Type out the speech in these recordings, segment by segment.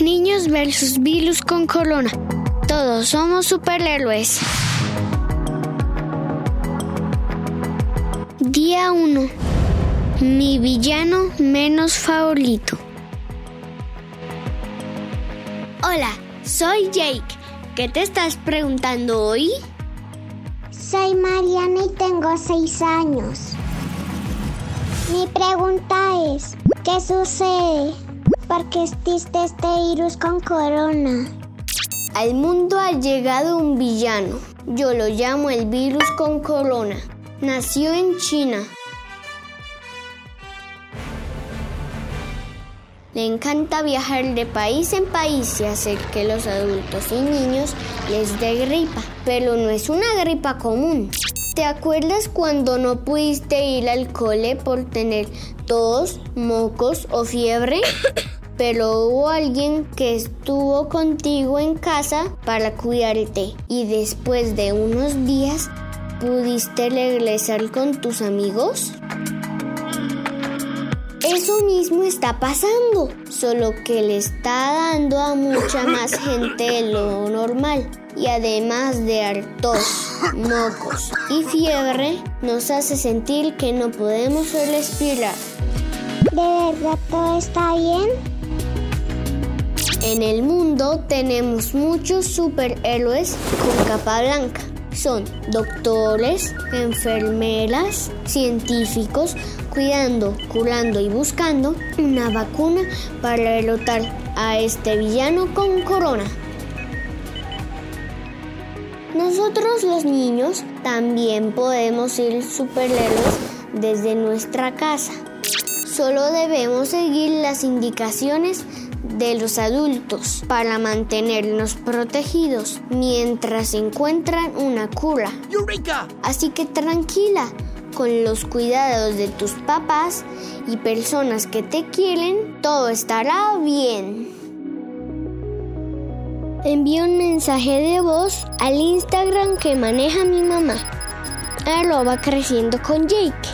Niños versus virus con corona. Todos somos superhéroes. Día 1. Mi villano menos favorito. Hola, soy Jake. ¿Qué te estás preguntando hoy? Soy Mariana y tengo seis años. Mi pregunta es, ¿qué sucede? ¿Por qué existe este virus con corona? Al mundo ha llegado un villano. Yo lo llamo el virus con corona. Nació en China. Le encanta viajar de país en país y hacer que los adultos y niños les dé gripa. Pero no es una gripa común. ¿Te acuerdas cuando no pudiste ir al cole por tener tos, mocos o fiebre? Pero hubo alguien que estuvo contigo en casa para cuidarte y después de unos días pudiste regresar con tus amigos. Eso mismo está pasando, solo que le está dando a mucha más gente de lo normal. Y además de hartos, mocos y fiebre, nos hace sentir que no podemos respirar. ¿De verdad todo está bien? En el mundo tenemos muchos superhéroes con capa blanca. Son doctores, enfermeras, científicos, cuidando, curando y buscando una vacuna para derrotar a este villano con corona. Nosotros los niños también podemos ser superhéroes desde nuestra casa. Solo debemos seguir las indicaciones de los adultos para mantenernos protegidos mientras encuentran una cura. Así que tranquila, con los cuidados de tus papás y personas que te quieren, todo estará bien. Envía un mensaje de voz al Instagram que maneja mi mamá. Arroba creciendo con Jake.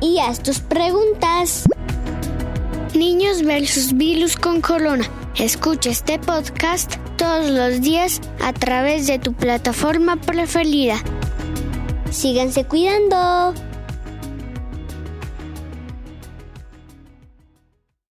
Y haz tus preguntas. Niños versus virus con corona. Escucha este podcast todos los días a través de tu plataforma preferida. Síganse cuidando.